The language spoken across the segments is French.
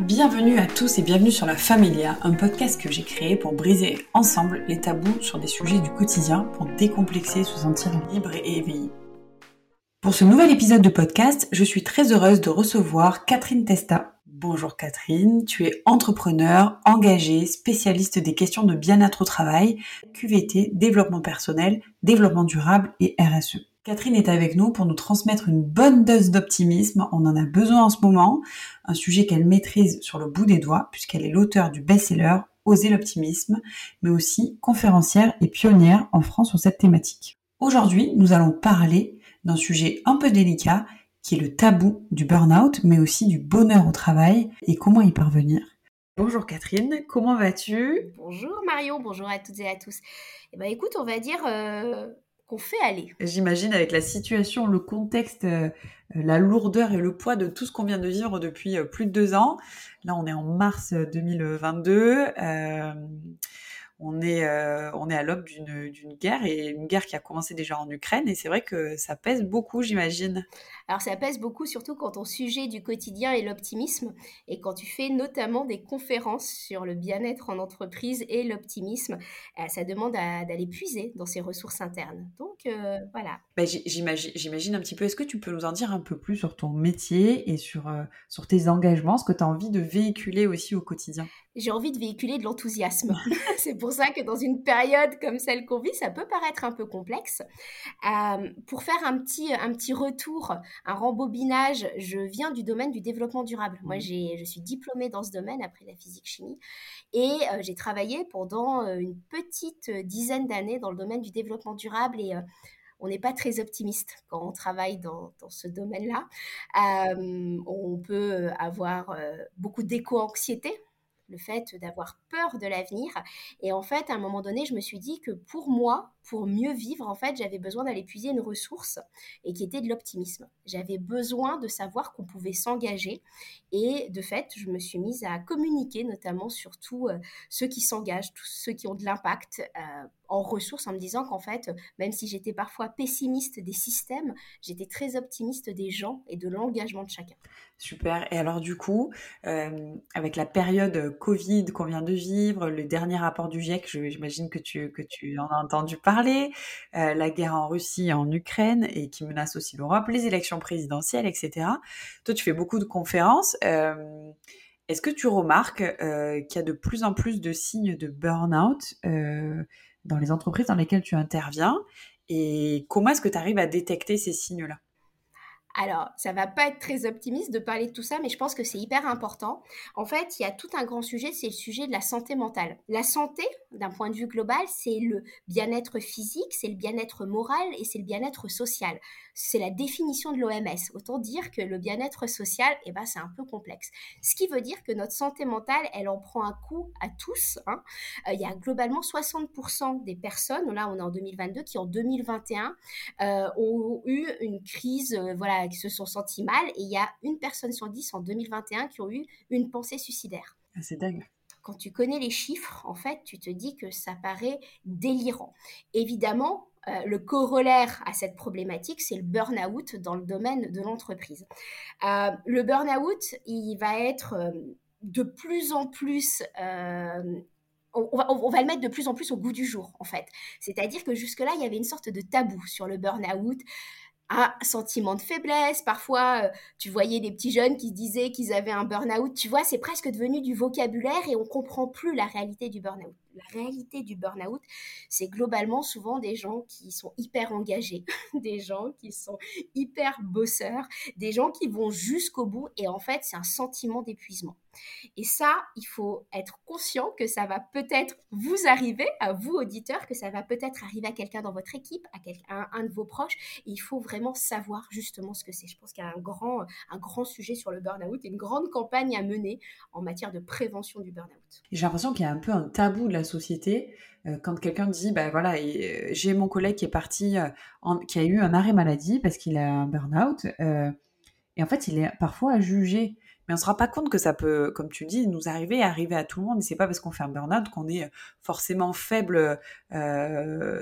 Bienvenue à tous et bienvenue sur La Familia, un podcast que j'ai créé pour briser ensemble les tabous sur des sujets du quotidien pour décomplexer se sentir libre et éveillé. Pour ce nouvel épisode de podcast, je suis très heureuse de recevoir Catherine Testa. Bonjour Catherine, tu es entrepreneur, engagée, spécialiste des questions de bien-être au travail, QVT, développement personnel, développement durable et RSE. Catherine est avec nous pour nous transmettre une bonne dose d'optimisme. On en a besoin en ce moment. Un sujet qu'elle maîtrise sur le bout des doigts puisqu'elle est l'auteur du best-seller Oser l'optimisme, mais aussi conférencière et pionnière en France sur cette thématique. Aujourd'hui, nous allons parler d'un sujet un peu délicat qui est le tabou du burn-out, mais aussi du bonheur au travail et comment y parvenir. Bonjour Catherine, comment vas-tu? Bonjour Marion, bonjour à toutes et à tous. Eh ben écoute, on va dire euh, qu'on fait aller. J'imagine avec la situation, le contexte, euh, la lourdeur et le poids de tout ce qu'on vient de vivre depuis euh, plus de deux ans. Là, on est en mars 2022. Euh, on est, euh, on est à l'aube d'une guerre et une guerre qui a commencé déjà en Ukraine et c'est vrai que ça pèse beaucoup, j'imagine. Alors ça pèse beaucoup, surtout quand ton sujet du quotidien est l'optimisme et quand tu fais notamment des conférences sur le bien-être en entreprise et l'optimisme, euh, ça demande d'aller puiser dans ses ressources internes. Donc euh, voilà. Bah, j'imagine un petit peu, est-ce que tu peux nous en dire un peu plus sur ton métier et sur, sur tes engagements, ce que tu as envie de véhiculer aussi au quotidien? J'ai envie de véhiculer de l'enthousiasme. c'est pour ça que dans une période comme celle qu'on vit, ça peut paraître un peu complexe. Euh, pour faire un petit, un petit retour, un rembobinage, je viens du domaine du développement durable. Moi, mmh. je suis diplômée dans ce domaine après la physique-chimie et euh, j'ai travaillé pendant euh, une petite dizaine d'années dans le domaine du développement durable et on n'est pas très optimiste quand on travaille dans, dans ce domaine-là. on peut avoir beaucoup d'éco-anxiété le fait d'avoir peur de l'avenir. Et en fait, à un moment donné, je me suis dit que pour moi, pour mieux vivre, en fait, j'avais besoin d'aller puiser une ressource et qui était de l'optimisme. J'avais besoin de savoir qu'on pouvait s'engager. Et de fait, je me suis mise à communiquer, notamment sur tous euh, ceux qui s'engagent, tous ceux qui ont de l'impact. Euh, en ressources en me disant qu'en fait, même si j'étais parfois pessimiste des systèmes, j'étais très optimiste des gens et de l'engagement de chacun. Super. Et alors du coup, euh, avec la période Covid qu'on vient de vivre, le dernier rapport du GIEC, j'imagine que tu, que tu en as entendu parler, euh, la guerre en Russie, en Ukraine et qui menace aussi l'Europe, les élections présidentielles, etc. Toi, tu fais beaucoup de conférences. Euh, est-ce que tu remarques qu'il y a de plus en plus de signes de burn-out dans les entreprises dans lesquelles tu interviens? Et comment est-ce que tu arrives à détecter ces signes-là? Alors, ça va pas être très optimiste de parler de tout ça, mais je pense que c'est hyper important. En fait, il y a tout un grand sujet, c'est le sujet de la santé mentale. La santé, d'un point de vue global, c'est le bien-être physique, c'est le bien-être moral et c'est le bien-être social. C'est la définition de l'OMS. Autant dire que le bien-être social, eh ben, c'est un peu complexe. Ce qui veut dire que notre santé mentale, elle en prend un coup à tous. Hein. Euh, il y a globalement 60% des personnes, là on est en 2022, qui en 2021 euh, ont eu une crise, euh, voilà, qui se sont sentis mal. Et il y a une personne sur dix en 2021 qui ont eu une pensée suicidaire. Ah, c'est dingue quand tu connais les chiffres, en fait, tu te dis que ça paraît délirant. Évidemment, euh, le corollaire à cette problématique, c'est le burn-out dans le domaine de l'entreprise. Euh, le burn-out, il va être euh, de plus en plus... On va, le mettre de plus en plus au goût du jour, en fait. C'est-à-dire que jusque-là, il y avait une sorte de tabou sur le burn-out un sentiment de faiblesse. Parfois, tu voyais des petits jeunes qui disaient qu'ils avaient un burn-out. Tu vois, c'est presque devenu du vocabulaire et on comprend plus la réalité du burn-out. La réalité du burn-out, c'est globalement souvent des gens qui sont hyper engagés, des gens qui sont hyper bosseurs, des gens qui vont jusqu'au bout et en fait, c'est un sentiment d'épuisement. Et ça, il faut être conscient que ça va peut-être vous arriver, à vous auditeurs, que ça va peut-être arriver à quelqu'un dans votre équipe, à, un de vos proches. il faut vraiment savoir justement ce que c'est. Je pense qu'il y a un grand, un grand sujet sur le burn-out et une grande campagne à mener en matière de prévention du burn-out. J'ai l'impression qu'il y a un peu un tabou de société euh, quand quelqu'un dit, bah voilà, euh, j'ai mon collègue qui est parti, euh, qui a eu un arrêt maladie parce qu'il a un burn-out. et en fait, il est parfois jugé mais on se rend pas compte que ça peut, comme tu dis, nous arriver, arriver à tout le monde. Et c'est pas parce qu'on fait un burn-out qu'on est forcément faible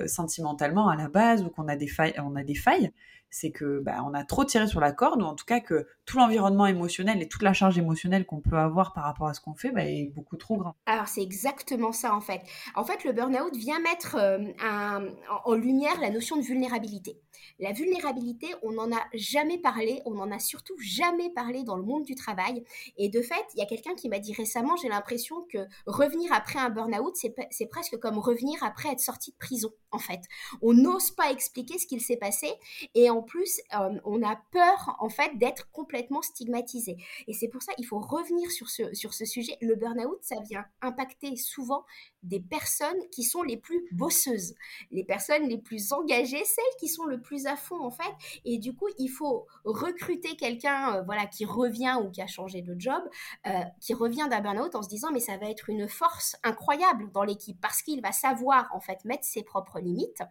sentimentalement à la base ou qu'on a des failles. On a des failles. C'est que bah, on a trop tiré sur la corde, ou en tout cas que tout l'environnement émotionnel et toute la charge émotionnelle qu'on peut avoir par rapport à ce qu'on fait bah, est beaucoup trop grand. Alors c'est exactement ça en fait. En fait, le burn-out vient mettre euh, en lumière la notion de vulnérabilité. La vulnérabilité, on n'en a jamais parlé, on n'en a surtout jamais parlé dans le monde du travail. Et de fait, il y a quelqu'un qui m'a dit récemment, j'ai l'impression que revenir après un burn-out, c'est presque comme revenir après être sorti de prison, en fait. On n'ose pas expliquer ce qu'il s'est passé et en plus, euh, on a peur, en fait, d'être complètement stigmatisé. Et c'est pour ça qu'il faut revenir sur ce, sur ce sujet. Le burn-out, ça vient impacter souvent des personnes qui sont les plus bosseuses, les personnes les plus engagées, celles qui sont le plus à fond en fait. Et du coup, il faut recruter quelqu'un, euh, voilà, qui revient ou qui a changé de job, euh, qui revient d'un burn-out en se disant mais ça va être une force incroyable dans l'équipe parce qu'il va savoir en fait mettre ses propres limites,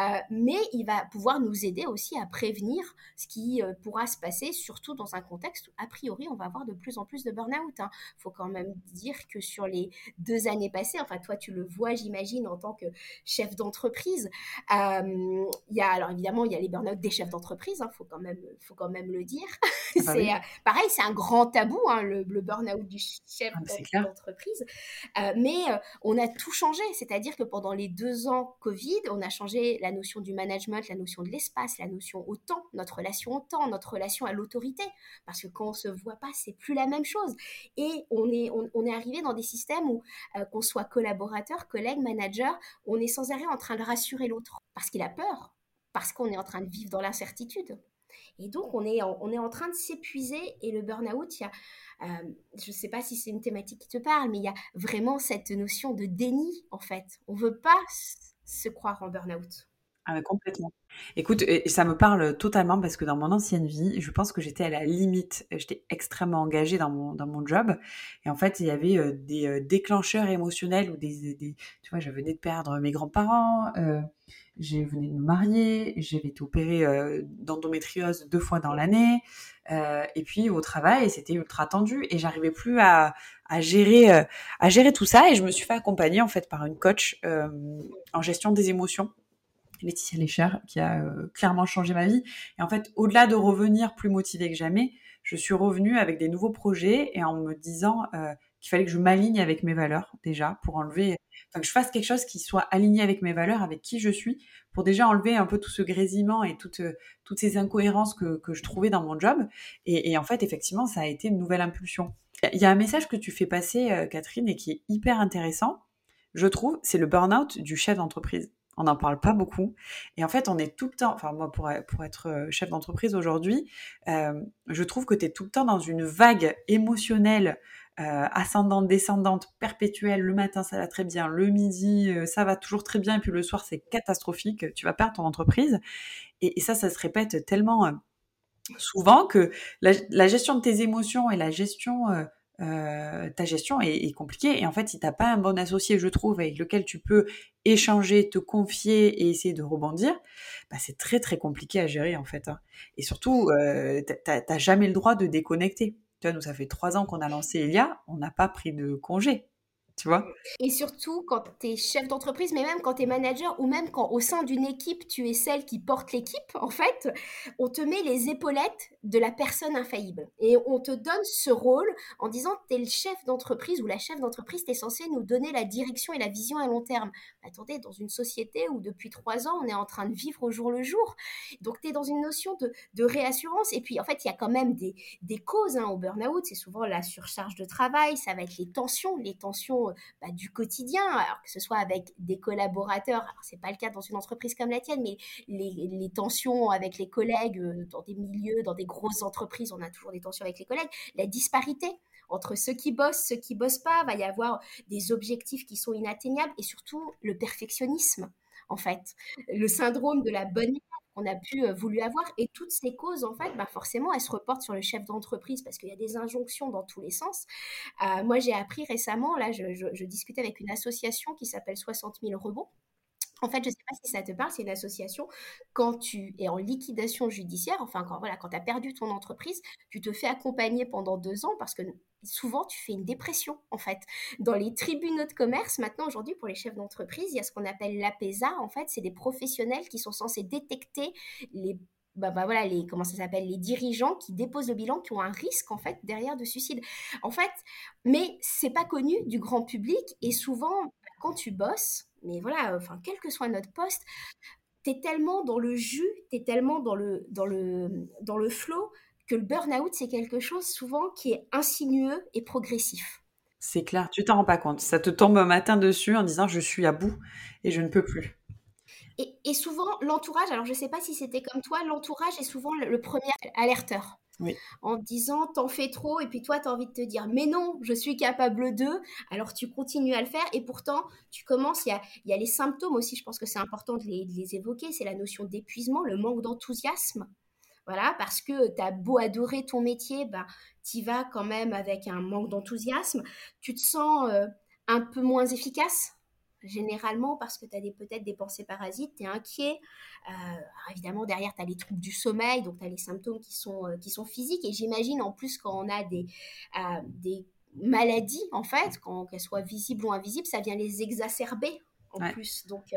euh, mais il va pouvoir nous aider aussi à prévenir ce qui pourra se passer, surtout dans un contexte où a priori on va avoir de plus en plus de burn-out. Il hein. faut quand même dire que sur les deux années passées, enfin toi tu le vois, j'imagine, en tant que chef d'entreprise. Euh, il y a, alors évidemment, il y a les burn-out des chefs d'entreprise, il hein, faut, quand même, faut quand même le dire. Ah bah euh, pareil, c'est un grand tabou, hein, le, burn-out du chef ah, d'entreprise. Euh, mais on a tout changé, c'est-à-dire que pendant les deux ans Covid, on a changé la notion du management, la notion de l'espace, la notion au temps, notre relation au temps, notre relation à l'autorité, parce que quand on se voit pas, c'est plus la même chose. Et on est, on, est arrivé dans des systèmes où qu'on soit collaborateur collaborateur, collègue, manager, on est sans arrêt en train de rassurer l'autre parce qu'il a peur, parce qu'on est en train de vivre dans l'incertitude. Et donc, on est en, on est en train de s'épuiser et le burn-out, euh, je ne sais pas si c'est une thématique qui te parle, mais il y a vraiment cette notion de déni, en fait. On ne veut pas se croire en burn-out. Ah, complètement. Écoute, ça me parle totalement parce que dans mon ancienne vie, je pense que j'étais à la limite. J'étais extrêmement engagée dans mon, dans mon job. Et en fait, il y avait euh, des euh, déclencheurs émotionnels ou des, des, Tu vois, je venais de perdre mes grands-parents, euh, je venais de me marier, j'avais été opérée euh, d'endométriose deux fois dans l'année. et puis au travail, c'était ultra tendu et j'arrivais plus à, à gérer à gérer tout ça. Et je me suis fait accompagner en fait par une coach en gestion des émotions Laetitia Lécher, qui a euh, clairement changé ma vie. Et en fait, au-delà de revenir plus motivée que jamais, je suis revenue avec des nouveaux projets et en me disant euh, qu'il fallait que je m'aligne avec mes valeurs déjà pour enlever, enfin que je fasse quelque chose qui soit aligné avec mes valeurs, avec qui je suis, pour déjà enlever un peu tout ce grésillement et toutes, toutes ces incohérences que, que je trouvais dans mon job. Et, et, en fait, effectivement, ça a été une nouvelle impulsion. Il y a un message que tu fais passer, euh, Catherine, et qui est hyper intéressant, je trouve, c'est le burn-out du chef d'entreprise. On n'en parle pas beaucoup. Et en fait, on est tout le temps, enfin moi pour, pour être euh, chef d'entreprise aujourd'hui, euh, je trouve que tu es tout le temps dans une vague émotionnelle euh, ascendante, descendante, perpétuelle. Le matin, ça va très bien. Le midi, ça va toujours très bien. Et puis le soir, c'est catastrophique. Tu vas perdre ton entreprise. Et, ça, ça se répète tellement souvent que la, la, gestion de tes émotions et la gestion euh, ta gestion est, compliquée. Et en fait, si t'as pas un bon associé, je trouve, avec lequel tu peux échanger, te confier et essayer de rebondir, bah, c'est très très compliqué à gérer en fait. Hein. Et surtout, euh, t'as jamais le droit de déconnecter. Tu vois, nous ça fait trois ans qu'on a lancé Elia, on n'a pas pris de congé Et surtout quand tu es chef d'entreprise, mais même quand tu es manager ou même quand au sein d'une équipe, tu es celle qui porte l'équipe, en fait, on te met les épaulettes de la personne infaillible. Et on te donne ce rôle en disant, tu es le chef d'entreprise ou la chef d'entreprise, tu es censé nous donner la direction et la vision à long terme. Attendez, dans une société où depuis trois ans, on est en train de vivre au jour le jour. Donc tu es dans une notion de, de, réassurance. Et puis, en fait, il y a quand même des, des causes hein, au burn-out. C'est souvent la surcharge de travail, ça va être les tensions, les tensions bah, du quotidien, alors que ce soit avec des collaborateurs, alors c'est pas le cas dans une entreprise comme la tienne, mais les, tensions avec les collègues euh, dans des milieux, dans des grosses entreprises, on a toujours des tensions avec les collègues, la disparité entre ceux qui bossent, ceux qui bossent pas, va y avoir des objectifs qui sont inatteignables et surtout le perfectionnisme en fait, le syndrome de la bonne qu'on a pu euh, voulu avoir. Et toutes ces causes, en fait, bah forcément, elles se reportent sur le chef d'entreprise parce qu'il y a des injonctions dans tous les sens. Euh, moi, j'ai appris récemment, là, je, discutais avec une association qui s'appelle 60 000 rebonds. En fait, je ne sais pas si ça te parle, c'est une association. Quand tu es en liquidation judiciaire, enfin, quand, voilà, quand tu as perdu ton entreprise, tu te fais accompagner pendant deux ans parce que souvent tu fais une dépression en fait. Dans les tribunaux de commerce, maintenant aujourd'hui pour les chefs d'entreprise, il y a ce qu'on appelle l'APESA. En fait, c'est des professionnels qui sont censés détecter les bah, bah, voilà, les, comment ça s'appelle, les dirigeants qui déposent le bilan, qui ont un risque en fait derrière de suicide. En fait, mais c'est pas connu du grand public et souvent quand tu bosses, mais voilà, enfin quel que soit notre poste, tu es tellement dans le jus, tu es tellement dans le dans le dans le flow que le burn-out c'est quelque chose souvent qui est insinueux et progressif. C'est clair, tu t'en rends pas compte. Ça te tombe un matin dessus en disant je suis à bout et je ne peux plus. Et, souvent, l'entourage, alors je ne sais pas si c'était comme toi, l'entourage est souvent le, premier alerteur. Oui. En disant, t'en fais trop, et puis toi, tu as envie de te dire, mais non, je suis capable de, alors tu continues à le faire, et pourtant, tu commences, il y a, y a, les symptômes aussi, je pense que c'est important de les, de les évoquer, c'est la notion d'épuisement, le manque d'enthousiasme. Voilà, parce que tu as beau adorer ton métier, bah, tu vas quand même avec un manque d'enthousiasme, tu te sens euh, un peu moins efficace généralement parce que tu as peut-être des pensées parasites, tu es inquiet. Euh, évidemment, derrière, tu as les troubles du sommeil, donc tu as les symptômes qui sont, euh, qui sont physiques. Et j'imagine en plus quand on a des, des maladies, en fait, qu'elles soient visibles ou invisibles, ça vient les exacerber en plus. Donc,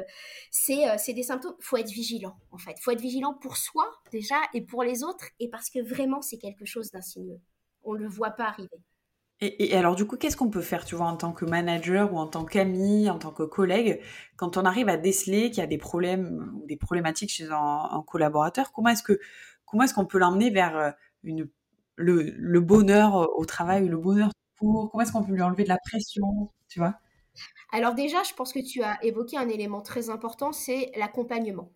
c'est des symptômes. Il faut être vigilant, en fait. Il faut être vigilant pour soi, déjà, et pour les autres, et parce que vraiment, c'est quelque chose d'insinueux. On ne le voit pas arriver. Et, alors du coup, qu'est-ce qu'on peut faire, tu vois, en tant que manager ou en tant qu'ami, en tant que collègue, quand on arrive à déceler qu'il y a des problèmes ou des problématiques chez un, collaborateur? Comment est-ce que comment est-ce qu'on peut l'emmener vers euh, une, le, bonheur au travail, le bonheur pour Comment est-ce qu'on peut lui enlever de la pression, tu vois? Alors déjà, je pense que tu as évoqué un élément très important, c'est l'accompagnement.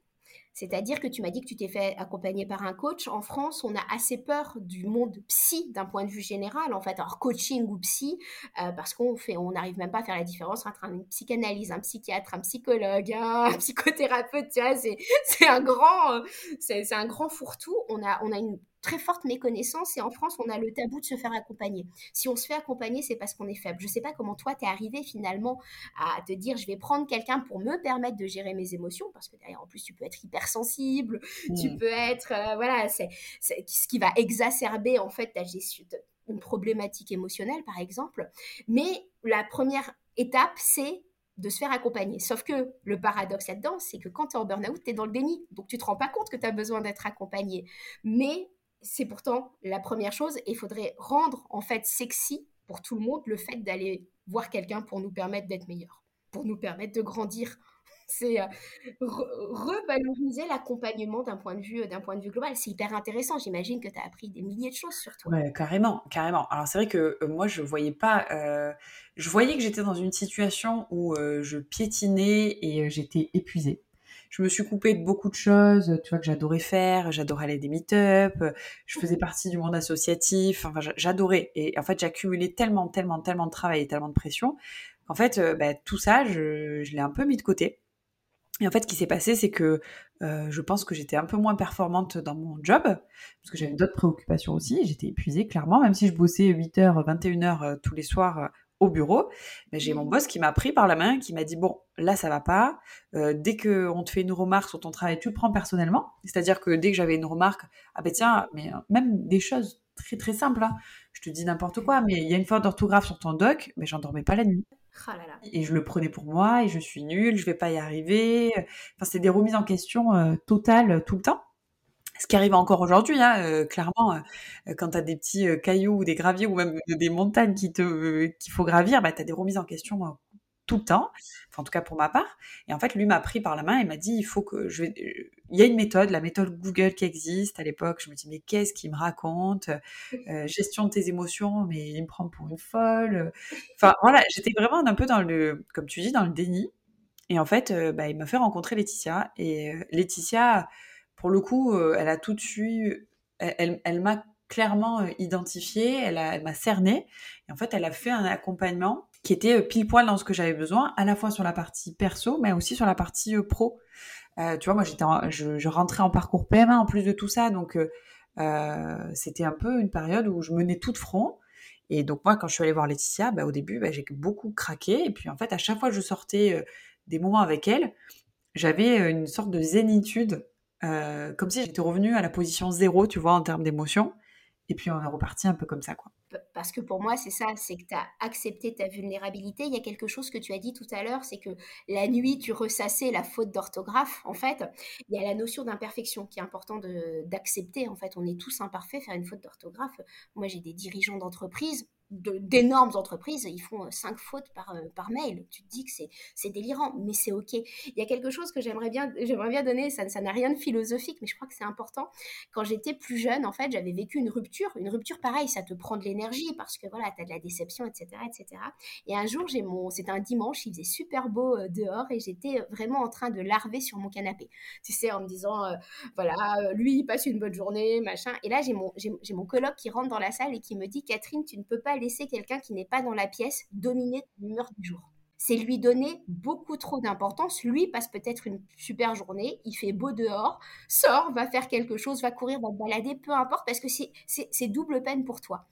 C'est-à-dire que tu m'as dit que tu t'es fait accompagner par un coach. En France, on a assez peur du monde psy d'un point de vue général, en fait, alors coaching ou psy, euh, parce qu'on on n'arrive même pas à faire la différence entre une psychanalyse, un psychiatre, un psychologue, un psychothérapeute. Tu vois, c'est un grand, euh, c'est un grand fourre-tout. On a, on a une très forte méconnaissance et en France, on a le tabou de se faire accompagner. Si on se fait accompagner, c'est parce qu'on est faible. Je ne sais pas comment toi, tu es arrivé finalement à te dire, je vais prendre quelqu'un pour me permettre de gérer mes émotions, parce que derrière, en plus, tu peux être hypersensible, tu mmh. peux être, euh, voilà, c'est ce qui va exacerber en fait ta gestion, une problématique émotionnelle, par exemple. Mais la première étape, c'est de se faire accompagner. Sauf que le paradoxe là-dedans, c'est que quand tu es en burn-out, tu es dans le déni. Donc tu te rends pas compte que tu as besoin d'être accompagné. Mais c'est pourtant la première chose et il faudrait rendre en fait sexy pour tout le monde le fait d'aller voir quelqu'un pour nous permettre d'être meilleurs, pour nous permettre de grandir. C'est euh, revaloriser l'accompagnement d'un point de vue d'un point de vue global. C'est hyper intéressant. J'imagine que tu as appris des milliers de choses sur toi. Ouais, carrément, carrément. Alors c'est vrai que euh, moi je voyais pas, euh, je voyais que j'étais dans une situation où je piétinais et j'étais épuisée je me suis coupée de beaucoup de choses, tu vois, que j'adorais faire. J'adorais aller des meet-up. Je faisais partie du monde associatif. Enfin, j'adorais. Et en fait, j'accumulais tellement, tellement, tellement de travail et tellement de pression qu'en fait, euh, bah, tout ça, je, l'ai un peu mis de côté. Et en fait, ce qui s'est passé, c'est que euh, je pense que j'étais un peu moins performante dans mon job, parce que j'avais d'autres préoccupations aussi. J'étais épuisée, clairement, même si je bossais 8h, 21h tous les soirs au bureau, mais j'ai mon mmh. boss qui m'a pris par la main, qui m'a dit bon, là ça va pas. Euh, dès que on te fait une remarque sur ton travail, tu le prends personnellement. C'est-à-dire que dès que j'avais une remarque, ah ben tiens, mais euh, même des choses très très simples. Hein. Je te dis n'importe quoi, mais il y a une faute d'orthographe sur ton doc, mais j'en dormais pas la nuit. Oh et je le prenais pour moi, et je suis nulle, je vais pas y arriver. Enfin, c'est des remises en question euh, totales tout le temps ce qui arrive encore aujourd'hui, hein, euh, clairement, euh, quand tu as des petits euh, cailloux ou des graviers ou même des montagnes qu'il faut gravir, bah, tu as des remises en question tout le temps, enfin, en tout cas pour ma part. Et en fait, lui m'a pris par la main et m'a dit, il faut que je. Il y a une méthode, la méthode Google qui existe à l'époque. Je me dis, mais qu'est-ce qu'il me raconte Gestion de tes émotions, mais il me prend pour une folle. Enfin, voilà, j'étais vraiment un peu dans le, comme tu dis, dans le déni. Et en fait, bah, il m'a fait rencontrer Laetitia. Et Laetitia pour le coup, euh, elle a tout de suite, elle, m'a clairement euh, identifiée, elle, m'a cerné. Et en fait, elle a fait un accompagnement qui était euh, pile poil dans ce que j'avais besoin, à la fois sur la partie perso, mais aussi sur la partie pro. tu vois, moi, j'étais, je, rentrais en parcours PMA en plus de tout ça, donc c'était un peu une période où je menais tout de front. Et donc moi, quand je suis allée voir Laetitia, bah, au début, bah, j'ai beaucoup craqué. Et puis en fait, à chaque fois que je sortais des moments avec elle, j'avais une sorte de zénitude euh, comme si j'étais revenue à la position zéro, tu vois, en termes d'émotion. Et puis on est reparti un peu comme ça, quoi. parce que pour moi, c'est ça, c'est que tu as accepté ta vulnérabilité. Il y a quelque chose que tu as dit tout à l'heure, c'est que la nuit, tu ressassais la faute d'orthographe. En fait, il y a la notion d'imperfection qui est important d'accepter. En fait, on est tous imparfaits. Faire une faute d'orthographe, moi, j'ai des dirigeants d'entreprise d'énormes entreprises, ils font euh, cinq fautes par, euh, par mail. Tu te dis que c'est délirant, mais c'est OK. Il y a quelque chose que j'aimerais bien, bien donner, ça n'a rien de philosophique, mais je crois que c'est important. Quand j'étais plus jeune, en fait, j'avais vécu une rupture. Une rupture, pareil, ça te prend de l'énergie parce que voilà, tu as de la déception, etc. etc. Et un jour, j'ai mon, c'était un dimanche, il faisait super beau euh, dehors et j'étais vraiment en train de larver sur mon canapé. Tu sais, en me disant, voilà, lui, il passe une bonne journée, machin. Et là, j'ai mon, j'ai mon coloc qui rentre dans la salle et qui me dit, Catherine, tu ne peux pas laisser quelqu'un qui n'est pas dans la pièce dominer l'humeur du jour. C'est lui donner beaucoup trop d'importance. Lui passe peut-être une super journée, il fait beau dehors, sort, va faire quelque chose, va courir, va balader, peu importe, parce que c'est double peine pour toi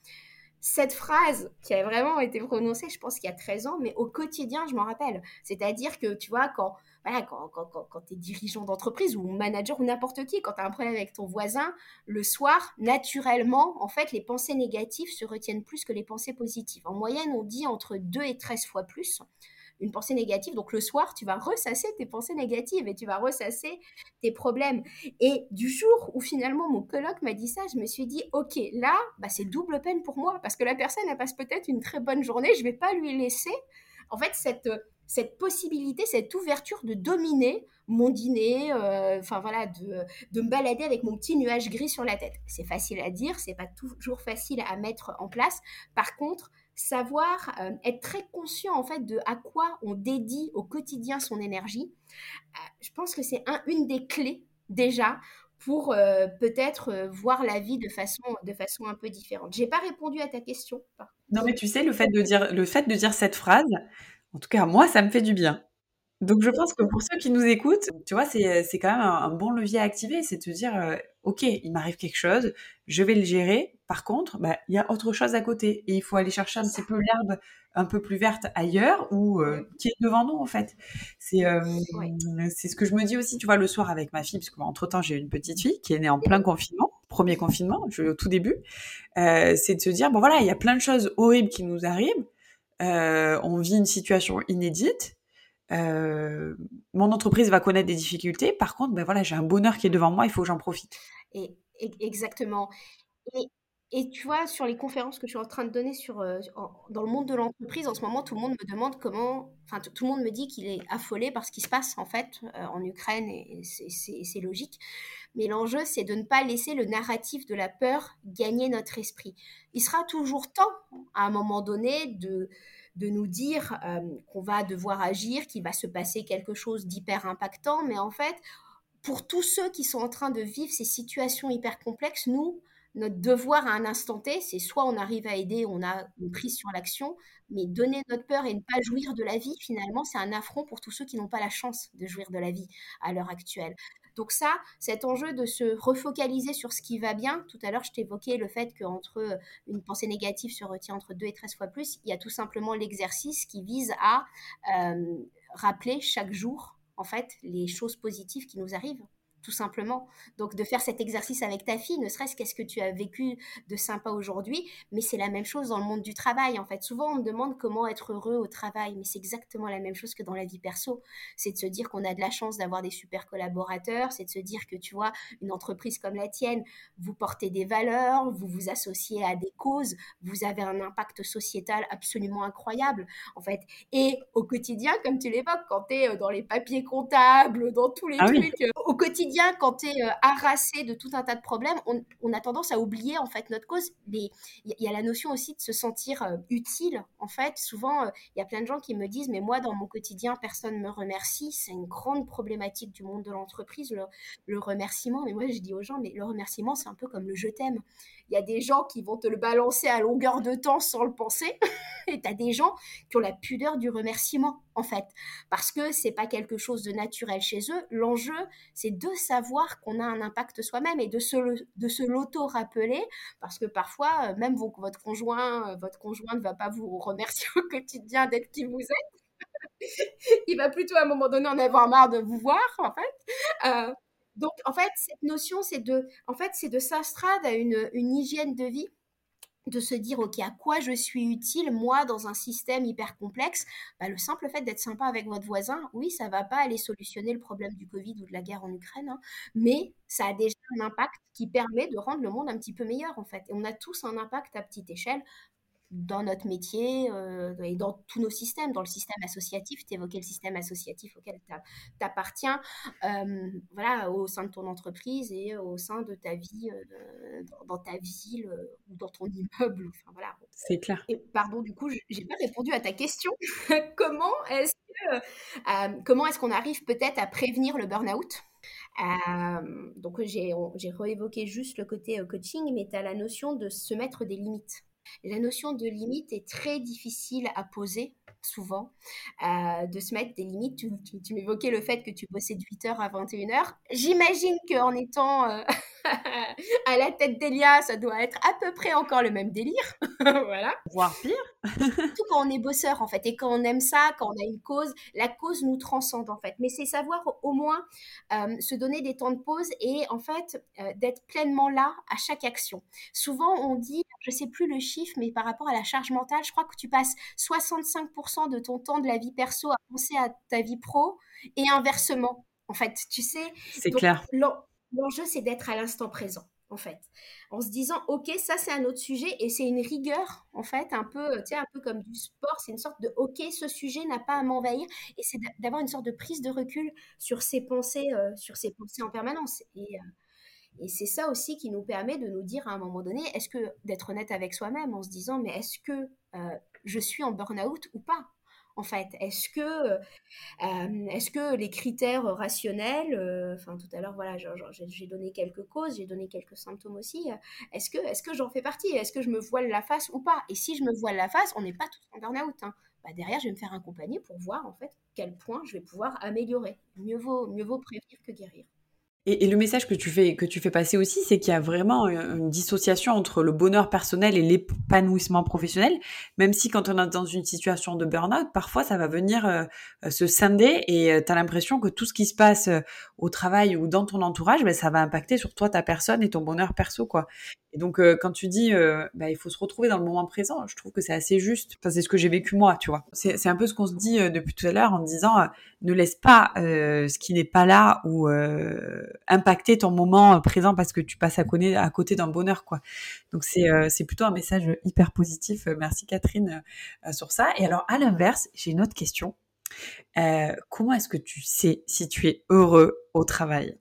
cette phrase qui a vraiment été prononcée, je pense qu'il y a 13 ans, mais au quotidien, je m'en rappelle. C'est-à-dire que, tu vois, quand, voilà, quand, tu es dirigeant d'entreprise ou manager ou n'importe qui, quand tu as un problème avec ton voisin, le soir, naturellement, en fait, les pensées négatives se retiennent plus que les pensées positives. En moyenne, on dit entre 2 et 13 fois plus une pensée négative. Donc le soir, tu vas ressasser tes pensées négatives et tu vas ressasser tes problèmes. Et du jour où finalement mon colloque m'a dit ça, je me suis dit, ok, là, bah, c'est double peine pour moi parce que la personne, elle passe peut-être une très bonne journée, je vais pas lui laisser, en fait, cette cette possibilité, cette ouverture de dominer mon dîner, euh, enfin voilà, de, me balader avec mon petit nuage gris sur la tête. C'est facile à dire, c'est pas toujours facile à mettre en place. Par contre, savoir euh, être très conscient en fait de à quoi on dédie au quotidien son énergie, euh, je pense que c'est un, une des clés déjà pour peut-être voir la vie de façon, un peu différente. J'ai pas répondu à ta question. Non mais tu sais le fait de dire cette phrase, en tout cas moi ça me fait du bien. Donc je pense que pour ceux qui nous écoutent, tu vois, c'est, c'est quand même un, bon levier à activer, c'est de te dire, euh, ok, il m'arrive quelque chose, je vais le gérer. Par contre, bah, il y a autre chose à côté et il faut aller chercher un petit peu l'herbe un peu plus verte ailleurs ou euh, qui est devant nous en fait. C'est euh, c'est ce que je me dis aussi, tu vois, le soir avec ma fille, parce qu'entre temps j'ai une petite fille qui est née en plein confinement, premier confinement, je, au tout début. c'est de se dire bon voilà, il y a plein de choses horribles qui nous arrivent. On vit une situation inédite euh, mon entreprise va connaître des difficultés. Par contre, ben voilà, j'ai un bonheur qui est devant moi, il faut que j'en profite. Et, exactement. Et, tu vois, sur les conférences que je suis en train de donner sur, euh, dans le monde de l'entreprise, en ce moment, tout le monde me demande comment. Enfin, tout le monde me dit qu'il est affolé par ce qui se passe, en fait, euh, en Ukraine, et, c'est logique. Mais l'enjeu, c'est de ne pas laisser le narratif de la peur gagner notre esprit. Il sera toujours temps, à un moment donné, de de nous dire euh, qu'on va devoir agir, qu'il va se passer quelque chose d'hyper impactant, mais en fait, pour tous ceux qui sont en train de vivre ces situations hyper complexes, nous, notre devoir à un instant T, c'est soit on arrive à aider, on a une prise sur l'action, mais donner notre peur et ne pas jouir de la vie, finalement, c'est un affront pour tous ceux qui n'ont pas la chance de jouir de la vie à l'heure actuelle. Donc ça, cet enjeu de se refocaliser sur ce qui va bien, tout à l'heure je t'évoquais le fait qu'entre euh, une pensée négative se retient entre 2 et 13 fois plus, il y a tout simplement l'exercice qui vise à euh, rappeler chaque jour en fait les choses positives qui nous arrivent tout simplement. Donc de faire cet exercice avec ta fille, ne serait-ce qu'est-ce que tu as vécu de sympa aujourd'hui, mais c'est la même chose dans le monde du travail. En fait, souvent on me demande comment être heureux au travail, mais c'est exactement la même chose que dans la vie perso. C'est de se dire qu'on a de la chance d'avoir des super collaborateurs, c'est de se dire que tu vois, une entreprise comme la tienne, vous portez des valeurs, vous vous associez à des causes, vous avez un impact sociétal absolument incroyable, en fait. Et au quotidien, comme tu l'évoques, quand tu es euh, dans les papiers comptables, dans tous les ah trucs, euh, au quotidien, quand tu es euh, harassé de tout un tas de problèmes, on, a tendance à oublier en fait notre cause. Il y, a la notion aussi de se sentir euh, utile. En fait, souvent, euh, il y a plein de gens qui me disent, mais moi, dans mon quotidien, personne ne me remercie. C'est une grande problématique du monde de l'entreprise, le, le remerciement. Mais moi, je dis aux gens, mais le remerciement, c'est un peu comme le je t'aime. Il y a des gens qui vont te le balancer à longueur de temps sans le penser. et tu as des gens qui ont la pudeur du remerciement, en fait. Parce que c'est pas quelque chose de naturel chez eux. L'enjeu, c'est de savoir qu'on a un impact soi-même et de se, de se l'auto-rappeler. Parce que parfois, euh, même votre conjoint, euh, votre conjoint ne va pas vous remercier au quotidien d'être qui vous êtes. Il va plutôt à un moment donné en avoir marre de vous voir, en fait. Euh, donc, en fait, cette notion, c'est de, en fait, c'est de s'astrade à une, une hygiène de vie de se dire ok à quoi je suis utile moi dans un système hyper complexe? Bah, le simple fait d'être sympa avec votre voisin oui ça va pas aller solutionner le problème du Covid ou de la guerre en Ukraine hein, mais ça a déjà un impact qui permet de rendre le monde un petit peu meilleur en fait. Et on a tous un impact à petite échelle dans notre métier euh, et dans tous nos systèmes, dans le système associatif, tu évoquais le système associatif auquel tu appartiens, euh, voilà, au sein de ton entreprise et au sein de ta vie, euh, dans, ta ville ou dans ton immeuble. Enfin, voilà. C'est clair. Et pardon, du coup, j'ai pas répondu à ta question. comment est-ce comment est-ce qu'on arrive peut-être à prévenir le burn-out? Donc j'ai réévoqué juste le côté coaching, mais tu as la notion de se mettre des limites. La notion de limite est très difficile à poser souvent, euh, de se mettre des limites. Tu, m'évoquais le fait que tu bossais de 8h à 21h. J'imagine qu'en étant euh, à la tête d'Elia, ça doit être à peu près encore le même délire. voilà. Voire pire. Tout quand on est bosseur, en fait, et quand on aime ça, quand on a une cause, la cause nous transcende, en fait. Mais c'est savoir au moins euh, se donner des temps de pause et, en fait, d'être pleinement là à chaque action. Souvent, on dit, je sais plus le chiffre, mais par rapport à la charge mentale, je crois que tu passes 65% de ton temps de la vie perso à penser à ta vie pro et inversement. En fait, tu sais? C'est clair. L'enjeu, c'est d'être à l'instant présent, en fait, en se disant, ok, ça c'est un autre sujet et c'est une rigueur, en fait, un peu, tu sais, un peu comme du sport. C'est une sorte de, ok, ce sujet n'a pas à m'envahir et c'est d'avoir une sorte de prise de recul sur ses pensées, euh, sur ses pensées en permanence. Et euh, et c'est ça aussi qui nous permet de nous dire à un moment donné, est-ce que d'être honnête avec soi-même en se disant, mais est-ce que euh, je suis en burn-out ou pas en fait Est-ce que, euh, est-ce que les critères rationnels, euh, enfin tout à l'heure, voilà, j'ai donné quelques causes, j'ai donné quelques symptômes aussi, est-ce que, est que j'en fais partie? Est-ce que je me voile la face ou pas? Et si je me voile la face, on n'est pas tous en burn-out. Hein. Bah derrière, je vais me faire accompagner pour voir en fait quel point je vais pouvoir améliorer. Mieux vaut, mieux vaut prévenir que guérir. Et, le message que tu fais, que tu fais passer aussi, c'est qu'il y a vraiment une dissociation entre le bonheur personnel et l'épanouissement professionnel, même si quand on est dans une situation de burn-out, parfois ça va venir euh, euh, se scinder et euh, tu as l'impression que tout ce qui se passe au travail ou dans ton entourage, ben, ça va impacter sur toi, ta personne et ton bonheur perso. quoi. Et donc, euh, quand tu dis, euh, bah, il faut se retrouver dans le moment présent, je trouve que c'est assez juste. Enfin, c'est ce que j'ai vécu moi, tu vois. C'est un peu ce qu'on se dit euh, depuis tout à l'heure en disant, ne laisse pas ce qui n'est pas là ou impacter ton moment présent parce que tu passes à, côté, à côté d'un bonheur, quoi. Donc, c'est plutôt un message hyper positif. Merci Catherine sur ça. Et alors, à l'inverse, j'ai une autre question. comment est-ce que tu sais si tu es heureux au travail?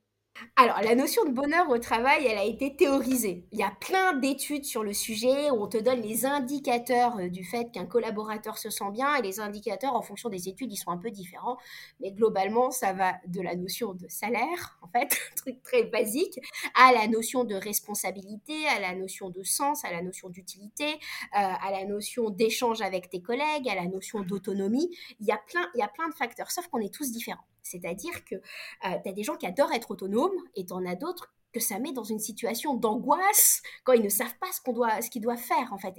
Alors, la notion de bonheur au travail, elle a été théorisée. Il y a plein d'études sur le sujet où on te donne les indicateurs euh, du fait qu'un collaborateur se sent bien et les indicateurs, en fonction des études, ils sont un peu différents. Mais globalement, ça va de la notion de salaire, en fait, un truc très basique, à la notion de responsabilité, à la notion de sens, à la notion d'utilité, euh, à la notion d'échange avec tes collègues, à la notion d'autonomie. Il il y a plein de facteurs, sauf qu'on est tous différents. C'est-à-dire que euh, tu as des gens qui adorent être autonomes et tu en as d'autres que ça met dans une situation d'angoisse quand ils ne savent pas ce qu'on doit ce qu'ils doivent faire en fait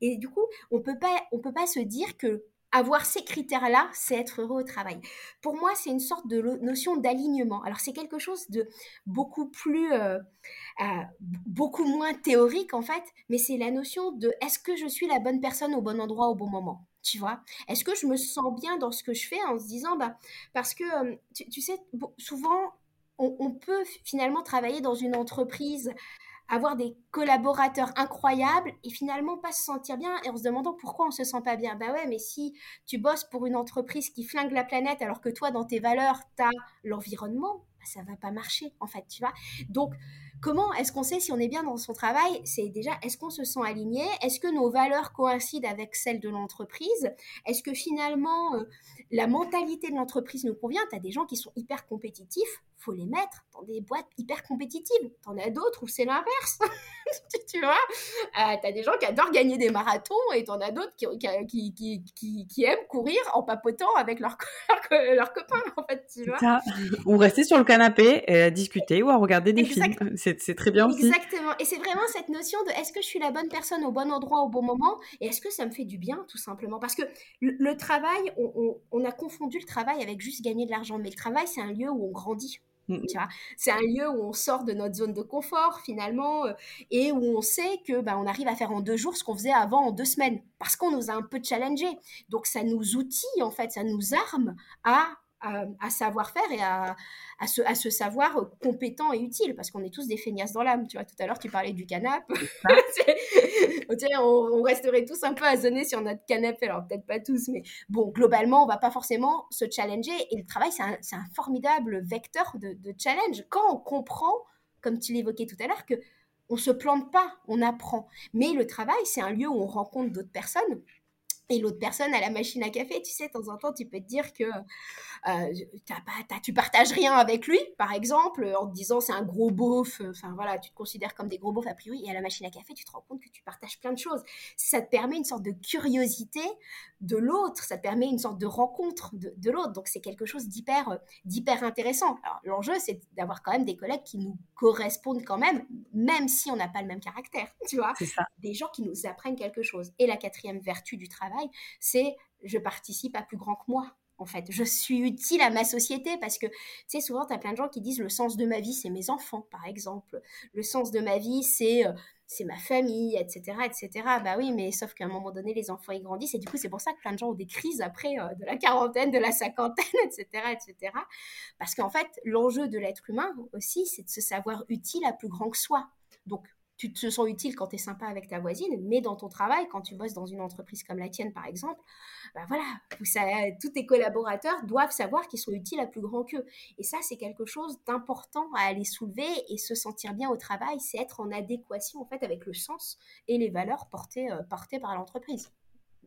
et, du coup on peut pas on peut pas se dire que avoir ces critères-là, c'est être heureux au travail. Pour moi, c'est une sorte de notion d'alignement. Alors, c'est quelque chose de beaucoup plus, euh, euh, beaucoup moins théorique en fait, mais c'est la notion de est-ce que je suis la bonne personne au bon endroit au bon moment? Tu vois Est-ce que je me sens bien dans ce que je fais en se disant, bah, parce que, tu, sais, souvent, on, peut finalement travailler dans une entreprise, avoir des collaborateurs incroyables et finalement pas se sentir bien et en se demandant pourquoi on se sent pas bien. Bah ouais, mais si tu bosses pour une entreprise qui flingue la planète alors que toi, dans tes valeurs, tu as l'environnement, bah ça va pas marcher, en fait, tu vois Donc, Comment est-ce qu'on sait si on est bien dans son travail? C'est déjà, est-ce qu'on se sent aligné? Est-ce que nos valeurs coïncident avec celles de l'entreprise? Est-ce que finalement, euh, la mentalité de l'entreprise nous convient? Tu as des gens qui sont hyper compétitifs faut les mettre dans des boîtes hyper compétitives. T'en as d'autres où c'est l'inverse. tu vois? Euh, T'as des gens qui adorent gagner des marathons et t'en as d'autres qui, qui, qui, qui, aiment courir en papotant avec leurs leur copains, en fait, tu vois? Ou rester sur le canapé et à discuter ou à regarder des films. C'est très bien aussi. Exactement. Et c'est vraiment cette notion de est-ce que je suis la bonne personne au bon endroit au bon moment et est-ce que ça me fait du bien, tout simplement? Parce que le, travail, on, on, on a confondu le travail avec juste gagner de l'argent. Mais le travail, c'est un lieu où on grandit. C'est un lieu où on sort de notre zone de confort finalement euh, et où on sait que bah, on arrive à faire en deux jours ce qu'on faisait avant en deux semaines parce qu'on nous a un peu challengé. Donc ça nous outille en fait, ça nous arme à à, savoir faire et à, à, se, à, se, savoir compétent et utile, parce qu'on est tous des feignasses dans l'âme. Tu vois, tout à l'heure, tu parlais du canapé. on, resterait tous un peu asonnés sur notre canapé, alors peut-être pas tous, mais bon, globalement, on va pas forcément se challenger. Et le travail, c'est un, formidable vecteur de, de, challenge. Quand on comprend, comme tu l'évoquais tout à l'heure, que on se plante pas, on apprend. Mais le travail, c'est un lieu où on rencontre d'autres personnes et l'autre personne à la machine à café, tu sais, de temps en temps, tu peux te dire que euh, pas, tu partages rien avec lui, par exemple, en te disant c'est un gros beauf, enfin voilà, tu te considères comme des gros beaufs a priori, et à la machine à café, tu te rends compte que tu partages plein de choses. Ça te permet une sorte de curiosité de l'autre, ça te permet une sorte de rencontre de, de l'autre, donc c'est quelque chose d'hyper, d'hyper intéressant. Alors l'enjeu, c'est d'avoir quand même des collègues qui nous correspondent quand même, même si on n'a pas le même caractère, tu vois. Ça. Des gens qui nous apprennent quelque chose. Et la quatrième vertu du travail, c'est je participe à plus grand que moi. En fait, je suis utile à ma société parce que, tu sais, souvent, tu as plein de gens qui disent le sens de ma vie, c'est mes enfants, par exemple. Le sens de ma vie, c'est euh, c'est ma famille, etc., etc. Bah oui, mais sauf qu'à un moment donné, les enfants, ils grandissent. Et du coup, c'est pour ça que plein de gens ont des crises après euh, de la quarantaine, de la cinquantaine, etc., etc. Parce qu'en fait, l'enjeu de l'être humain aussi, c'est de se savoir utile à plus grand que soi. Donc, tu te sens utile quand tu es sympa avec ta voisine, mais dans ton travail, quand tu bosses dans une entreprise comme la tienne, par exemple, bah voilà, ça, tous tes collaborateurs doivent savoir qu'ils sont utiles à plus grand qu'eux. Et ça, c'est quelque chose d'important à aller soulever et se sentir bien au travail, c'est être en adéquation en fait avec le sens et les valeurs portées, euh, par l'entreprise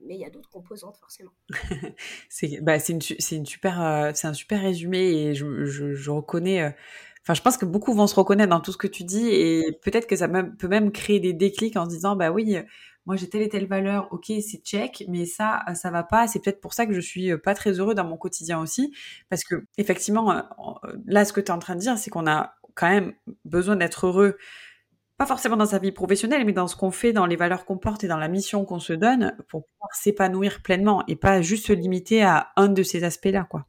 mais il y a d'autres composantes forcément. c'est bah, une, une super, euh, c'est un super résumé et je, je, je reconnais euh, Enfin, je pense que beaucoup vont se reconnaître dans tout ce que tu dis et peut-être que ça peut même créer des déclics en se disant, bah oui, moi j'ai telle et telle valeur, ok, c'est check, mais ça, ça va pas. C'est peut-être pour ça que je suis pas très heureux dans mon quotidien aussi, parce que effectivement, euh, là, ce que tu es en train de dire, c'est qu'on a quand même besoin d'être heureux pas forcément dans sa vie professionnelle, mais dans ce qu'on fait, dans les valeurs qu'on porte et dans la mission qu'on se donne pour pouvoir s'épanouir pleinement et pas juste se limiter à un de ces aspects-là, quoi.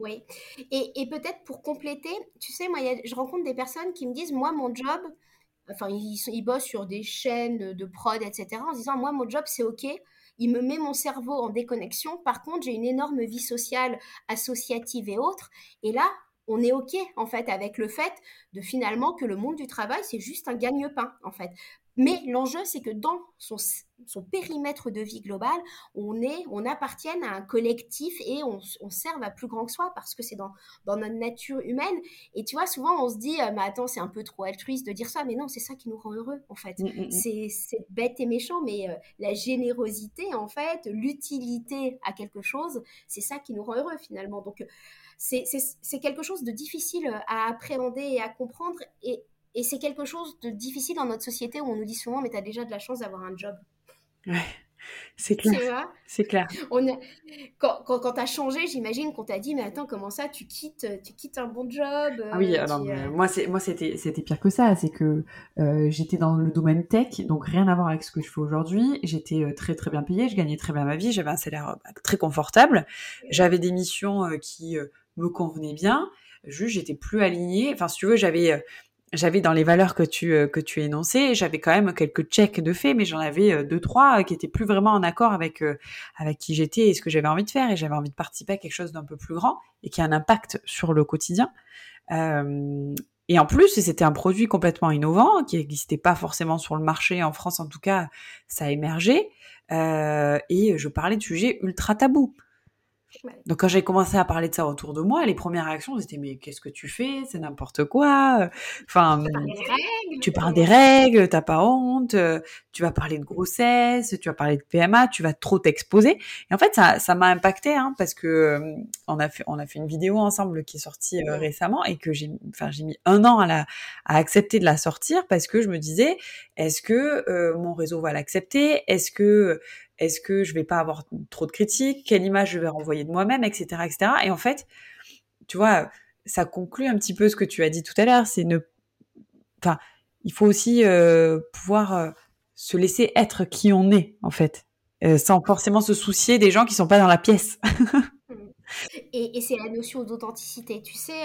Oui. Et, peut-être pour compléter, tu sais, moi, je rencontre des personnes qui me disent, moi, mon job, enfin, ils, ils bossent sur des chaînes de, prod, etc., en disant, moi, mon job, c'est OK. Il me met mon cerveau en déconnexion. Par contre, j'ai une énorme vie sociale, associative et autres. Et là, on est OK, en fait, avec le fait de finalement que le monde du travail, c'est juste un gagne-pain, en fait. Mais l'enjeu, c'est que dans son, périmètre de vie global, on est, on appartienne à un collectif et on, on serve à plus grand que soi parce que c'est dans, notre nature humaine. Et tu vois, souvent on se dit, euh, mais attends, c'est un peu trop altruiste de dire ça, mais non, c'est ça qui nous rend heureux en fait. Mmh, mmh, mmh. C'est bête et méchant, mais euh, la générosité en fait, l'utilité à quelque chose, c'est ça qui nous rend heureux finalement. Donc c'est quelque chose de difficile à appréhender et à comprendre et et c'est quelque chose de difficile dans notre société où on nous dit souvent, mais tu as déjà de la chance d'avoir un job. Ouais. C'est clair. C'est clair. On Quand, quand, tu as changé, j'imagine qu'on t'a dit, mais attends, comment ça, tu quittes, tu quittes un bon job ah Oui, euh, alors, euh, moi, c'était, c'était pire que ça. C'est que euh, j'étais dans le domaine tech, donc rien à voir avec ce que je fais aujourd'hui. J'étais très, très bien payée, je gagnais très bien ma vie, j'avais un salaire bah, très confortable. J'avais des missions qui me convenaient bien. Juste, j'étais plus alignée. Enfin, si tu veux, j'avais j'avais dans les valeurs que tu euh, que tu énonçais, j'avais quand même quelques checks de fait, mais j'en avais euh, deux trois qui étaient plus vraiment en accord avec euh, avec qui j'étais et ce que j'avais envie de faire, et j'avais envie de participer à quelque chose d'un peu plus grand et qui a un impact sur le quotidien. et en plus, c'était un produit complètement innovant qui n'existait pas forcément sur le marché en France, en tout cas, ça a émergé. et je parlais de sujets ultra tabous. Donc quand j'ai commencé à parler de ça autour de moi, les premières réactions c'était mais qu'est-ce que tu fais? C'est n'importe quoi. Enfin, tu parles des règles, t'as pas honte. Tu vas parler de grossesse, tu vas parler de PMA, tu vas trop t'exposer. Et en fait ça ça m'a impacté hein, parce que on a fait on a fait une vidéo ensemble qui est sortie récemment et que j'ai enfin j'ai mis un an à la à accepter de la sortir parce que je me disais est-ce que mon réseau va l'accepter? Est-ce que est-ce que je vais pas avoir trop de critiques? Quelle image je vais renvoyer de moi-même, etc., etc. Et en fait, tu vois, ça conclut un petit peu ce que tu as dit tout à l'heure. C'est ne, enfin, il faut aussi euh, pouvoir euh, se laisser être qui on est, en fait, euh, sans forcément se soucier des gens qui sont pas dans la pièce. et, et c'est la notion d'authenticité. Tu sais,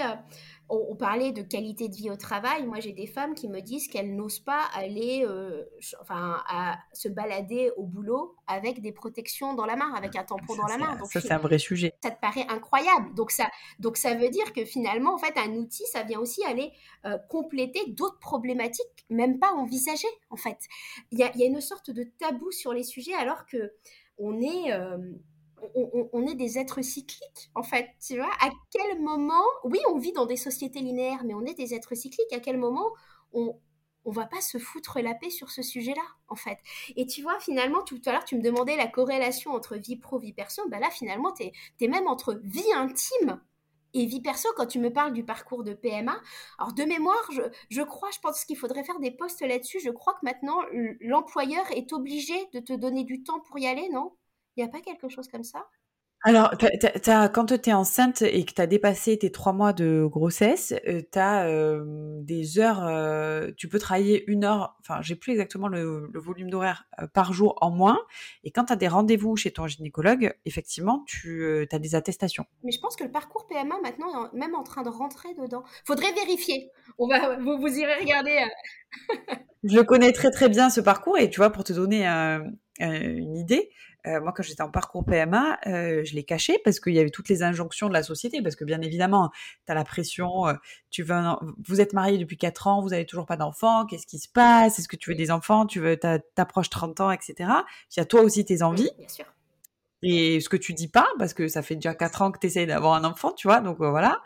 on, parlait de qualité de vie au travail. Moi, j'ai des femmes qui me disent qu'elles n'osent pas aller, euh, enfin, à se balader au boulot avec des protections dans la main, avec un tampon dans la main. Donc, ça, c'est un vrai sujet. Ça te paraît incroyable. Donc ça, donc ça veut dire que finalement, en fait, un outil, ça vient aussi aller euh, compléter d'autres problématiques, même pas envisagées, en fait. Il y a, y a, une sorte de tabou sur les sujets, alors que on est euh, on, est des êtres cycliques, en fait. Tu vois, à quel moment, oui, on vit dans des sociétés linéaires, mais on est des êtres cycliques. À quel moment on, on va pas se foutre la paix sur ce sujet-là, en fait? Et tu vois, finalement, tout à l'heure, tu me demandais la corrélation entre vie pro, vie perso. Ben là, finalement, tu es, même entre vie intime et vie perso quand tu me parles du parcours de PMA. Alors, de mémoire, je, je crois, je pense qu'il faudrait faire des postes là-dessus. Je crois que maintenant, l'employeur est obligé de te donner du temps pour y aller, non? Il n'y a pas quelque chose comme ça? Alors, quand tu es enceinte et que tu as dépassé tes trois mois de grossesse, euh, tu as euh, des heures, euh, tu peux travailler une heure, enfin, j'ai plus exactement le, volume d'horaire par jour en moins. Et quand tu as des rendez-vous chez ton gynécologue, effectivement, tu as des attestations. Mais je pense que le parcours PMA maintenant est même en train de rentrer dedans. Faudrait vérifier. On va, vous, vous irez regarder. je connais très très bien ce parcours et tu vois, pour te donner une idée, euh, moi, quand j'étais en parcours PMA, euh, je l'ai caché parce qu'il y avait toutes les injonctions de la société. Parce que bien évidemment, tu as la pression. Euh, tu veux, vous êtes marié depuis 4 ans, vous n'avez toujours pas d'enfants. Qu'est-ce qui se passe? Est-ce que tu veux des enfants? Tu veux, t'approches 30 ans, etc. Il y a toi aussi tes envies. bien sûr. Et ce que tu dis pas, parce que ça fait déjà 4 ans que tu essayes d'avoir un enfant, tu vois. Donc voilà.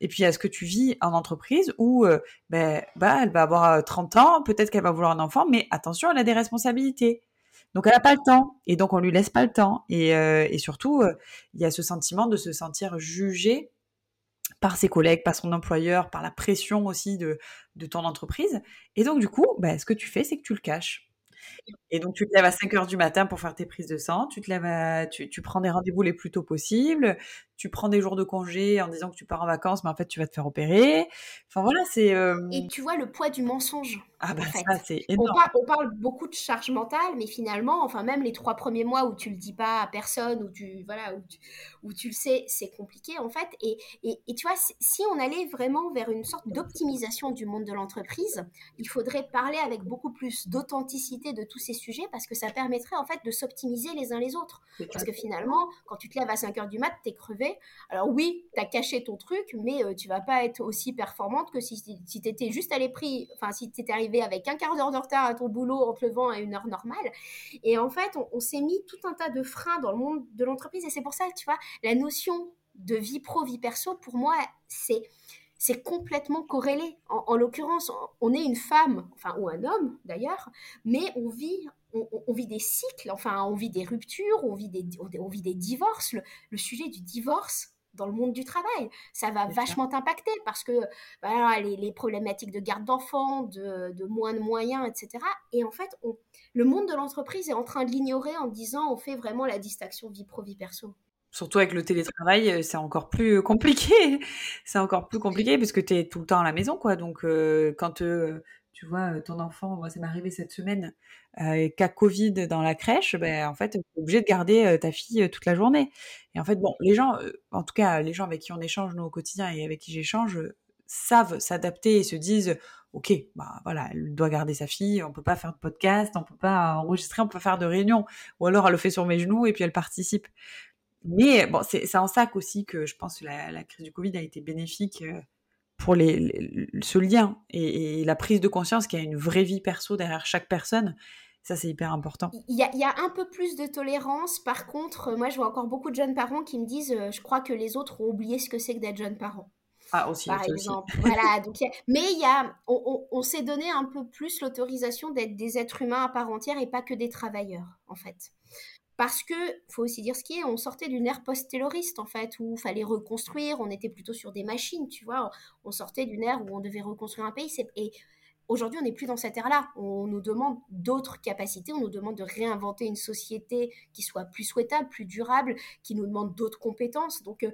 Et puis, a ce que tu vis en entreprise où ben, bah, elle va avoir 30 ans, peut-être qu'elle va vouloir un enfant, mais attention, elle a des responsabilités. Donc elle n'a pas le temps et donc on lui laisse pas le temps et, euh, surtout euh, il y a ce sentiment de se sentir jugé par ses collègues, par son employeur, par la pression aussi de, de ton entreprise. Et donc du coup, bah, ce que tu fais, c'est que tu le caches. Et donc, tu te lèves à 5 heures du matin pour faire tes prises de sang. Tu te lèves tu, tu, prends des rendez-vous les plus tôt possible. Tu prends des jours de congé en disant que tu pars en vacances, mais en fait, tu vas te faire opérer. Enfin, voilà, c'est. Et tu vois le poids du mensonge. Ah, bah, ça, c'est énorme. On parle, beaucoup de charge mentale, mais finalement, enfin, même les trois premiers mois où tu le dis pas à personne, où tu, voilà, où tu, où tu le sais, c'est compliqué, en fait. Et, et, et, tu vois, si on allait vraiment vers une sorte d'optimisation du monde de l'entreprise, il faudrait parler avec beaucoup plus d'authenticité de tous ces sujets parce que ça permettrait en fait de s'optimiser les uns les autres. Parce que finalement, quand tu te lèves à 5 heures du mat, t'es crevé. Alors oui, tu as caché ton truc, mais euh, tu vas pas être aussi performante que si, si tu étais juste allé pris, enfin si tu étais arrivé avec un quart d'heure de retard à ton boulot en te levant à une heure normale. Et en fait, on, s'est mis tout un tas de freins dans le monde de l'entreprise et c'est pour ça tu vois, la notion de vie pro, vie perso, pour moi, c'est c'est complètement corrélé. En, l'occurrence, on est une femme, enfin, ou un homme d'ailleurs, mais on vit, on, vit des cycles, enfin, on vit des ruptures, on vit des, on vit des divorces. Le, sujet du divorce dans le monde du travail, ça va vachement t'impacter parce que voilà, les, problématiques de garde d'enfants, de, de, moins de moyens, etc. Et en fait, le monde de l'entreprise est en train de l'ignorer en disant on fait vraiment la distinction vie pro-vie perso. Surtout avec le télétravail, euh, c'est encore plus euh, compliqué. c'est encore plus compliqué parce que tu es tout le temps à la maison, quoi. Donc, euh, quand tu vois ton enfant, moi, ça m'est arrivé cette semaine, cas Covid dans la crèche, ben, en fait, tu es obligé de garder ta fille toute la journée. Et en fait, bon, les gens, en tout cas, les gens avec qui on échange nous au quotidien et avec qui j'échange, savent s'adapter et se disent, ok, bah voilà, elle doit garder sa fille, on peut pas faire de podcast, on peut pas enregistrer, on peut pas faire de réunion, ou alors elle le fait sur mes genoux et puis elle participe. Mais bon, c'est en ça aussi que je pense que la, crise du Covid a été bénéfique euh, pour les, ce lien et, la prise de conscience qu'il y a une vraie vie perso derrière chaque personne. Ça, c'est hyper important. Il y, a, il y, a, un peu plus de tolérance. Par contre, moi, je vois encore beaucoup de jeunes parents qui me disent euh, Je crois que les autres ont oublié ce que c'est que d'être jeune parent. Ah, aussi. Par exemple. voilà. Donc, mais il y a, on, on s'est donné un peu plus l'autorisation d'être des êtres humains à part entière et pas que des travailleurs, en fait parce que faut aussi dire ce qui est, on sortait d'une ère post-terroriste en fait, où il fallait reconstruire, on était plutôt sur des machines, tu vois, on sortait d'une ère où on devait reconstruire un pays, et Aujourd'hui, on n'est plus dans cette ère-là. On nous demande d'autres capacités, on nous demande de réinventer une société qui soit plus souhaitable, plus durable, qui nous demande d'autres compétences. Donc, euh,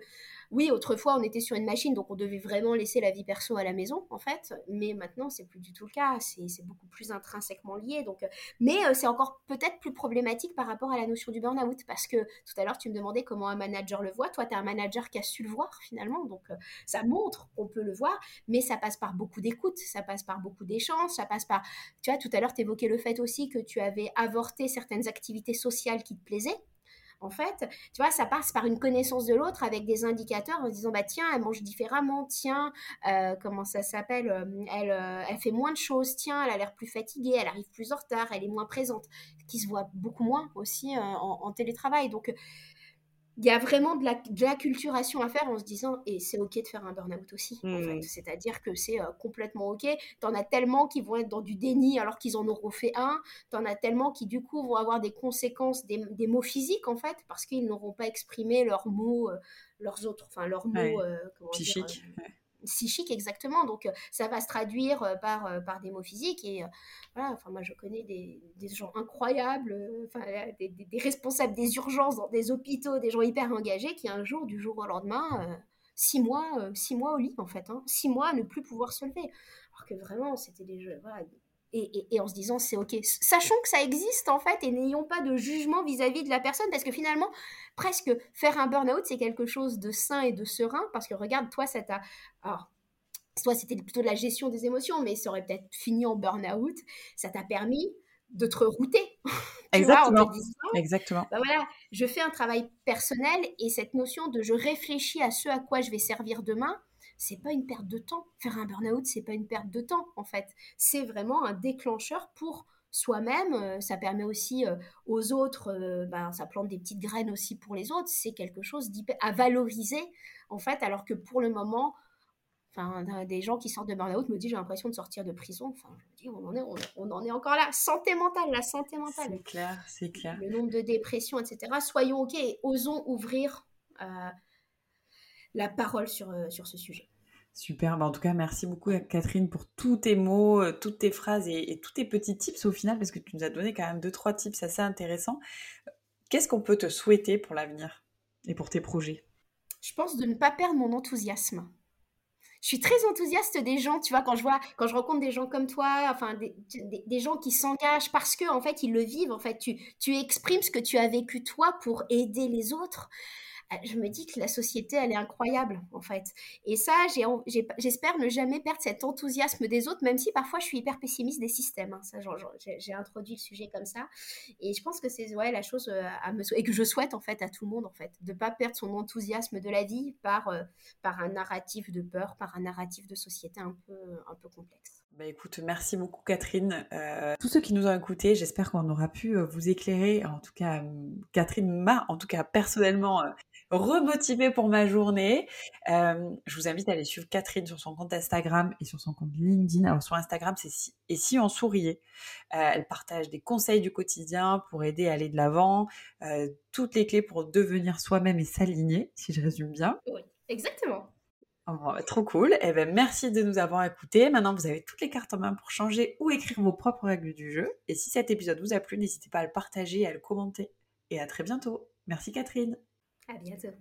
oui, autrefois, on était sur une machine, donc on devait vraiment laisser la vie perso à la maison, en fait. Mais maintenant, c'est plus du tout le cas. C'est beaucoup plus intrinsèquement lié. Donc, euh, mais euh, c'est encore peut-être plus problématique par rapport à la notion du burn-out, parce que tout à l'heure, tu me demandais comment un manager le voit. Toi, tu es un manager qui a su le voir, finalement. Donc, euh, ça montre qu'on peut le voir, mais ça passe par beaucoup d'écoute, ça passe par beaucoup d'échanges, ça passe par... Tu vois, tout à l'heure, tu évoquais le fait aussi que tu avais avorté certaines activités sociales qui te plaisaient en fait, tu vois, ça passe par une connaissance de l'autre avec des indicateurs en disant, bah tiens, elle mange différemment, tiens, euh, comment ça s'appelle, euh, elle, euh, elle fait moins de choses, tiens, elle a l'air plus fatiguée, elle arrive plus en retard, elle est moins présente, qui se voit beaucoup moins aussi en, en, télétravail. Donc, il y a vraiment de la, de l'acculturation à faire en se disant, et c'est OK de faire un burn-out aussi, en fait. Mmh. C'est-à-dire que c'est euh, complètement OK. T'en as tellement qui vont être dans du déni alors qu'ils en auront fait un. T'en as tellement qui, du coup, vont avoir des conséquences, des, des mots physiques, en fait, parce qu'ils n'auront pas exprimé leurs mots, euh, leurs autres, enfin, leurs mots, euh, psychiques psychique exactement. Donc euh, ça va se traduire euh, par, euh, par des mots physiques et voilà. Enfin moi je connais des, des gens incroyables, enfin des, responsables des urgences dans des hôpitaux, des gens hyper engagés qui un jour du jour au lendemain six mois six mois au lit en fait, hein, six mois à ne plus pouvoir se lever. Alors que vraiment c'était des voilà, et, en se disant c'est ok. Sachons que ça existe en fait et n'ayons pas de jugement vis-à-vis de la personne parce que finalement, presque faire un burn-out, c'est quelque chose de sain et de serein parce que regarde, toi, ça t'a. Alors, toi, c'était plutôt de la gestion des émotions, mais ça aurait peut-être fini en burn-out. Ça t'a permis de te rerouter. Exactement. Exactement. Bah voilà, je fais un travail personnel et cette notion de je réfléchis à ce à quoi je vais servir demain, c'est pas une perte de temps. Faire un burn-out, c'est pas une perte de temps, en fait. C'est vraiment un déclencheur pour soi-même. Euh, ça permet aussi euh, aux autres, euh, ben, ça plante des petites graines aussi pour les autres. C'est quelque chose à valoriser, en fait, alors que pour le moment, Enfin, des gens qui sortent de burn-out me disent j'ai l'impression de sortir de prison. Enfin, je me dis on en est, on, en est encore là. Santé mentale, la santé mentale. C'est clair, c'est clair. Le nombre de dépressions, etc. Soyons ok et osons ouvrir la parole sur, euh, sur ce sujet. Super, bah, en tout cas, merci beaucoup Catherine pour tous tes mots, euh, toutes tes phrases et, tous tes petits tips au final, parce que tu nous as donné quand même deux, trois tips assez intéressants. Qu'est-ce qu'on peut te souhaiter pour l'avenir et pour tes projets? Je pense de ne pas perdre mon enthousiasme. Je suis très enthousiaste des gens, tu vois, quand je vois, quand je rencontre des gens comme toi, enfin, des, des, gens qui s'engagent parce que, en fait, ils le vivent, en fait, tu, tu exprimes ce que tu as vécu toi pour aider les autres. Euh, je me dis que la société, elle est incroyable, en fait. Et ça, j'espère ne jamais perdre cet enthousiasme des autres, même si parfois je suis hyper pessimiste des systèmes. Hein. Ça, j'ai introduit le sujet comme ça. Et je pense que c'est ouais, la chose euh, à me et que je souhaite, en fait, à tout le monde, en fait, de pas perdre son enthousiasme de la vie par, euh, par un narratif de peur, par un narratif de société un peu, un peu complexe. Bah écoute, merci beaucoup Catherine. Euh, tous ceux qui nous ont écoutés, j'espère qu'on aura pu vous éclairer. En tout cas, Catherine m'a, en tout cas personnellement, remotivée pour ma journée. Euh, je vous invite à aller suivre Catherine sur son compte Instagram et sur son compte LinkedIn. Alors sur Instagram, c'est si, et si on souriait. Euh, elle partage des conseils du quotidien pour aider à aller de l'avant, euh, toutes les clés pour devenir soi-même et s'aligner, si je résume bien. Oui, exactement. Oh, bah, trop cool. Eh ben, merci de nous avoir écoutés. Maintenant, vous avez toutes les cartes en main pour changer ou écrire vos propres règles du jeu. Et si cet épisode vous a plu, n'hésitez pas à le partager et à le commenter. Et à très bientôt. Merci Catherine. À bientôt.